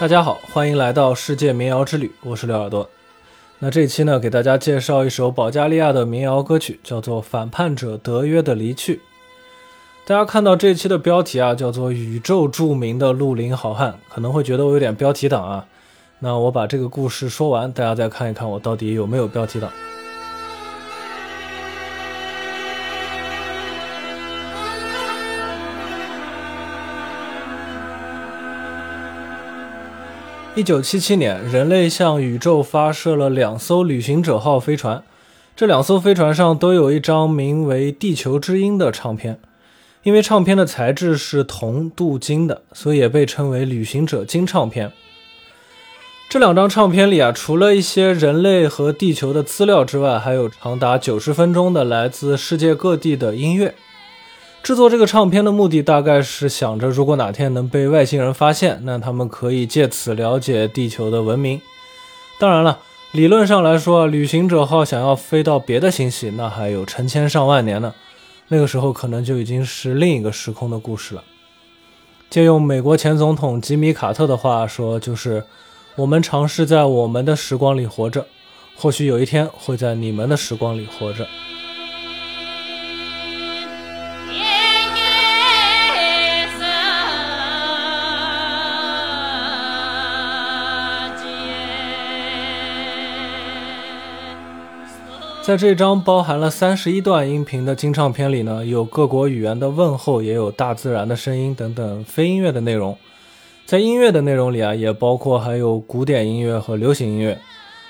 大家好，欢迎来到世界民谣之旅，我是刘耳朵。那这期呢，给大家介绍一首保加利亚的民谣歌曲，叫做《反叛者德约的离去》。大家看到这期的标题啊，叫做“宇宙著名的绿林好汉”，可能会觉得我有点标题党啊。那我把这个故事说完，大家再看一看我到底有没有标题党。一九七七年，人类向宇宙发射了两艘旅行者号飞船，这两艘飞船上都有一张名为《地球之音》的唱片。因为唱片的材质是铜镀金的，所以也被称为旅行者金唱片。这两张唱片里啊，除了一些人类和地球的资料之外，还有长达九十分钟的来自世界各地的音乐。制作这个唱片的目的，大概是想着，如果哪天能被外星人发现，那他们可以借此了解地球的文明。当然了，理论上来说，旅行者号想要飞到别的星系，那还有成千上万年呢。那个时候可能就已经是另一个时空的故事了。借用美国前总统吉米·卡特的话说，就是我们尝试在我们的时光里活着，或许有一天会在你们的时光里活着。在这张包含了三十一段音频的金唱片里呢，有各国语言的问候，也有大自然的声音等等非音乐的内容。在音乐的内容里啊，也包括还有古典音乐和流行音乐。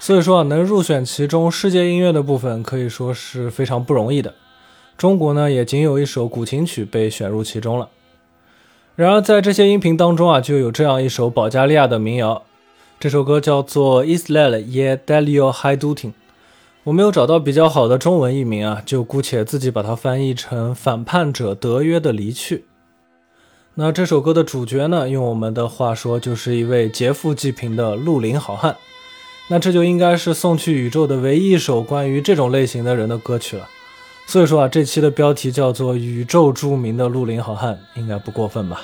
所以说啊，能入选其中世界音乐的部分，可以说是非常不容易的。中国呢，也仅有一首古琴曲被选入其中了。然而在这些音频当中啊，就有这样一首保加利亚的民谣，这首歌叫做《Israel ye Delio Haidutin》。我没有找到比较好的中文译名啊，就姑且自己把它翻译成“反叛者德约的离去”。那这首歌的主角呢，用我们的话说，就是一位劫富济贫的绿林好汉。那这就应该是送去宇宙的唯一一首关于这种类型的人的歌曲了。所以说啊，这期的标题叫做“宇宙著名的绿林好汉”，应该不过分吧。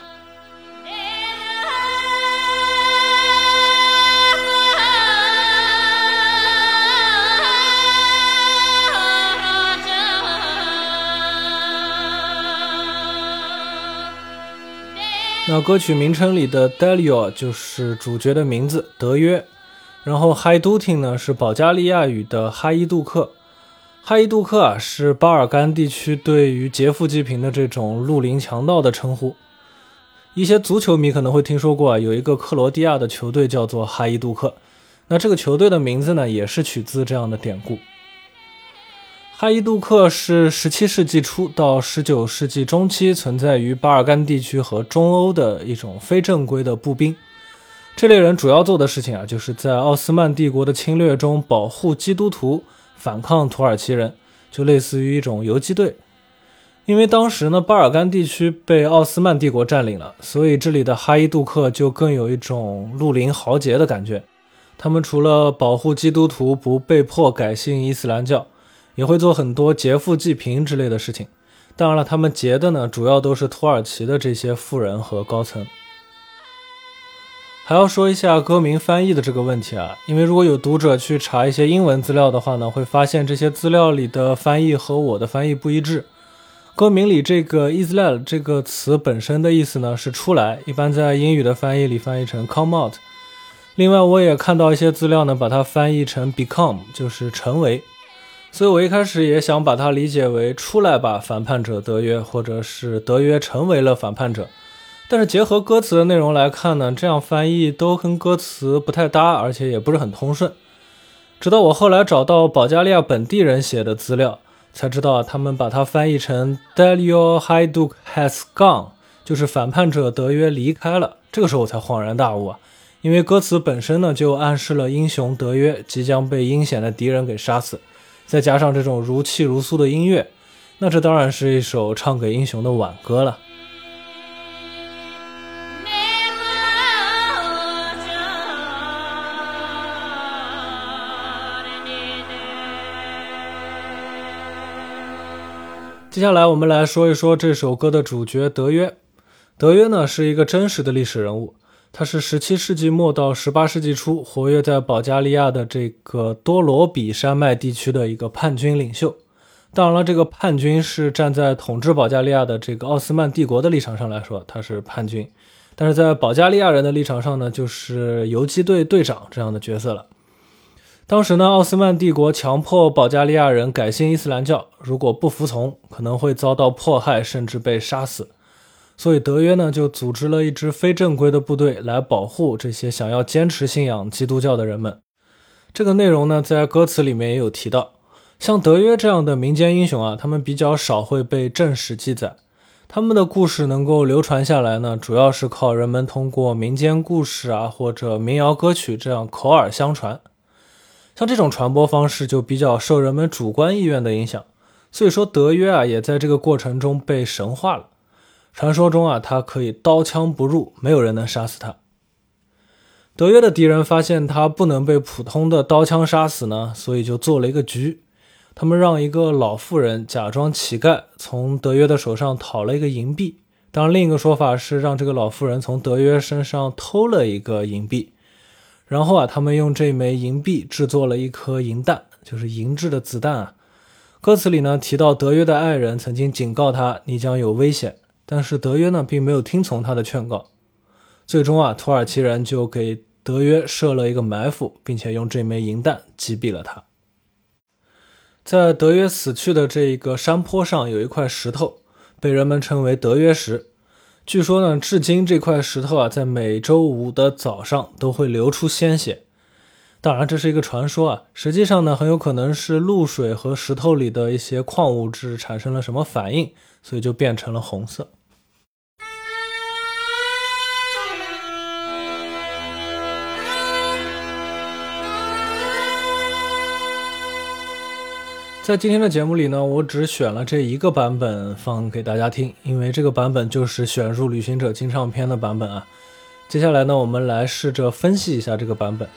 那歌曲名称里的 Delio 就是主角的名字德约，然后 Haidutin 呢是保加利亚语的哈伊杜克，哈伊杜克啊是巴尔干地区对于劫富济贫的这种绿林强盗的称呼。一些足球迷可能会听说过啊，有一个克罗地亚的球队叫做哈伊杜克，那这个球队的名字呢也是取自这样的典故。哈伊杜克是17世纪初到19世纪中期存在于巴尔干地区和中欧的一种非正规的步兵。这类人主要做的事情啊，就是在奥斯曼帝国的侵略中保护基督徒，反抗土耳其人，就类似于一种游击队。因为当时呢，巴尔干地区被奥斯曼帝国占领了，所以这里的哈伊杜克就更有一种绿林豪杰的感觉。他们除了保护基督徒不被迫改信伊斯兰教。也会做很多劫富济贫之类的事情，当然了，他们劫的呢，主要都是土耳其的这些富人和高层。还要说一下歌名翻译的这个问题啊，因为如果有读者去查一些英文资料的话呢，会发现这些资料里的翻译和我的翻译不一致。歌名里这个 Israel 这个词本身的意思呢是出来，一般在英语的翻译里翻译成 come out。另外，我也看到一些资料呢，把它翻译成 become，就是成为。所以我一开始也想把它理解为“出来吧，反叛者德约”，或者是德约成为了反叛者。但是结合歌词的内容来看呢，这样翻译都跟歌词不太搭，而且也不是很通顺。直到我后来找到保加利亚本地人写的资料，才知道他们把它翻译成 “Delio Haiduk has gone”，就是反叛者德约离开了。这个时候我才恍然大悟啊，因为歌词本身呢就暗示了英雄德约即将被阴险的敌人给杀死。再加上这种如泣如诉的音乐，那这当然是一首唱给英雄的挽歌了。接下来我们来说一说这首歌的主角德约。德约呢是一个真实的历史人物，他是17世纪末到18世纪初活跃在保加利亚的这个多罗比山脉地区的一个叛军领袖。当然了，这个叛军是站在统治保加利亚的这个奥斯曼帝国的立场上来说，他是叛军；但是在保加利亚人的立场上呢，就是游击队队长这样的角色了。当时呢，奥斯曼帝国强迫保加利亚人改信伊斯兰教，如果不服从，可能会遭到迫害，甚至被杀死。所以德约呢，就组织了一支非正规的部队来保护这些想要坚持信仰基督教的人们。这个内容呢，在歌词里面也有提到。像德约这样的民间英雄啊，他们比较少会被正史记载，他们的故事能够流传下来呢，主要是靠人们通过民间故事啊，或者民谣歌曲这样口耳相传。像这种传播方式就比较受人们主观意愿的影响，所以说德约啊也在这个过程中被神化了。传说中啊，他可以刀枪不入，没有人能杀死他。德约的敌人发现他不能被普通的刀枪杀死呢，所以就做了一个局，他们让一个老妇人假装乞丐，从德约的手上讨了一个银币。当然，另一个说法是让这个老妇人从德约身上偷了一个银币。然后啊，他们用这枚银币制作了一颗银弹，就是银质的子弹啊。歌词里呢提到，德约的爱人曾经警告他，你将有危险，但是德约呢并没有听从他的劝告。最终啊，土耳其人就给德约设了一个埋伏，并且用这枚银弹击毙了他。在德约死去的这一个山坡上，有一块石头，被人们称为德约石。据说呢，至今这块石头啊，在每周五的早上都会流出鲜血。当然，这是一个传说啊，实际上呢，很有可能是露水和石头里的一些矿物质产生了什么反应，所以就变成了红色。在今天的节目里呢，我只选了这一个版本放给大家听，因为这个版本就是选入旅行者金唱片的版本啊。接下来呢，我们来试着分析一下这个版本。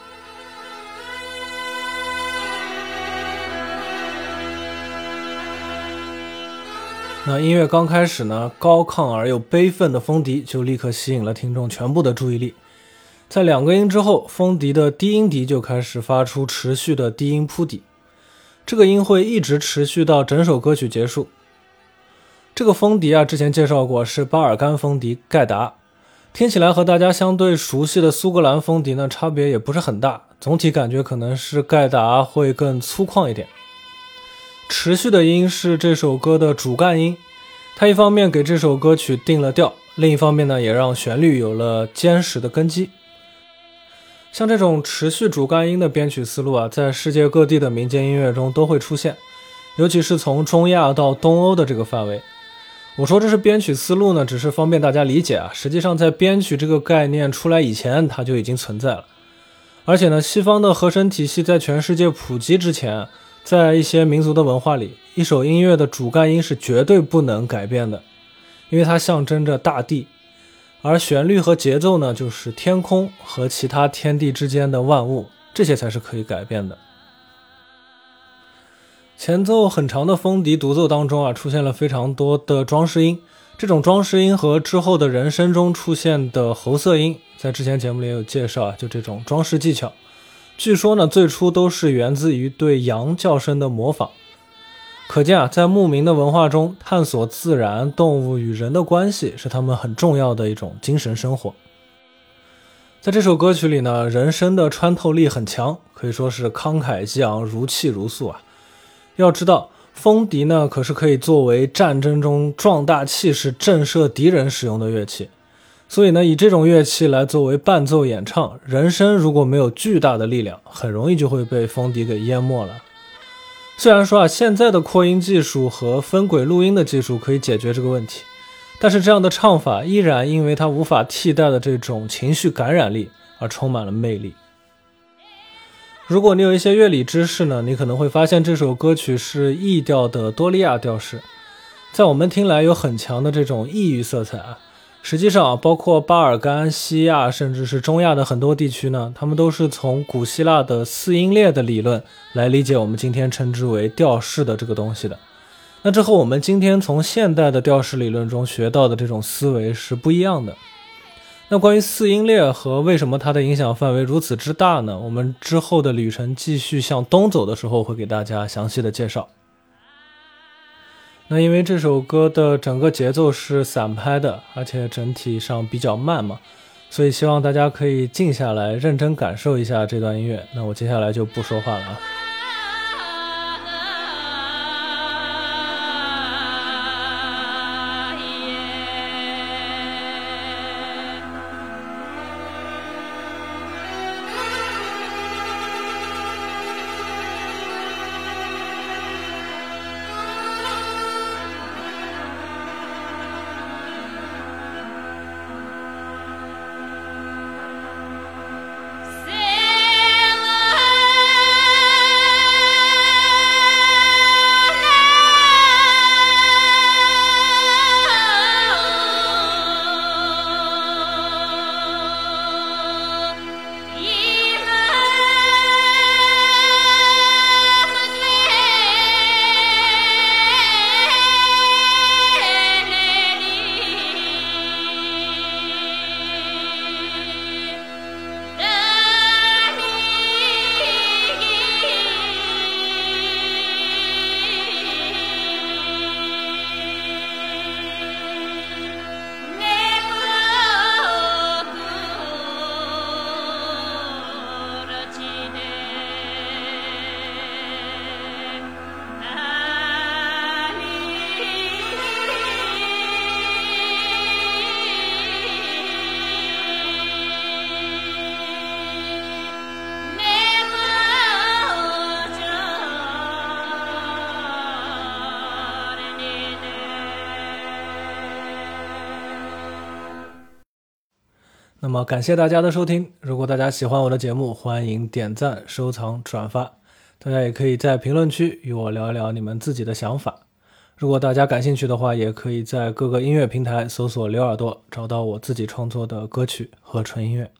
那音乐刚开始呢，高亢而又悲愤的风笛就立刻吸引了听众全部的注意力。在两个音之后，风笛的低音笛就开始发出持续的低音铺底。这个音会一直持续到整首歌曲结束。这个风笛啊，之前介绍过，是巴尔干风笛盖达，听起来和大家相对熟悉的苏格兰风笛呢，差别也不是很大。总体感觉可能是盖达会更粗犷一点。持续的音是这首歌的主干音，它一方面给这首歌曲定了调，另一方面呢，也让旋律有了坚实的根基。像这种持续主干音的编曲思路啊，在世界各地的民间音乐中都会出现，尤其是从中亚到东欧的这个范围。我说这是编曲思路呢，只是方便大家理解啊。实际上，在编曲这个概念出来以前，它就已经存在了。而且呢，西方的和声体系在全世界普及之前，在一些民族的文化里，一首音乐的主干音是绝对不能改变的，因为它象征着大地。而旋律和节奏呢，就是天空和其他天地之间的万物，这些才是可以改变的。前奏很长的风笛独奏当中啊，出现了非常多的装饰音。这种装饰音和之后的人声中出现的喉塞音，在之前节目里也有介绍啊。就这种装饰技巧，据说呢，最初都是源自于对羊叫声的模仿。可见啊，在牧民的文化中，探索自然、动物与人的关系是他们很重要的一种精神生活。在这首歌曲里呢，人声的穿透力很强，可以说是慷慨激昂、如泣如诉啊。要知道，风笛呢可是可以作为战争中壮大气势、震慑敌人使用的乐器，所以呢，以这种乐器来作为伴奏演唱，人声如果没有巨大的力量，很容易就会被风笛给淹没了。虽然说啊，现在的扩音技术和分轨录音的技术可以解决这个问题，但是这样的唱法依然因为它无法替代的这种情绪感染力而充满了魅力。如果你有一些乐理知识呢，你可能会发现这首歌曲是 E 调的多利亚调式，在我们听来有很强的这种异域色彩啊。实际上啊，包括巴尔干、西亚，甚至是中亚的很多地区呢，他们都是从古希腊的四音列的理论来理解我们今天称之为调式的这个东西的。那这和我们今天从现代的调式理论中学到的这种思维是不一样的。那关于四音列和为什么它的影响范围如此之大呢？我们之后的旅程继续向东走的时候，会给大家详细的介绍。那因为这首歌的整个节奏是散拍的，而且整体上比较慢嘛，所以希望大家可以静下来，认真感受一下这段音乐。那我接下来就不说话了啊。那么感谢大家的收听。如果大家喜欢我的节目，欢迎点赞、收藏、转发。大家也可以在评论区与我聊一聊你们自己的想法。如果大家感兴趣的话，也可以在各个音乐平台搜索“刘耳朵”，找到我自己创作的歌曲和纯音乐。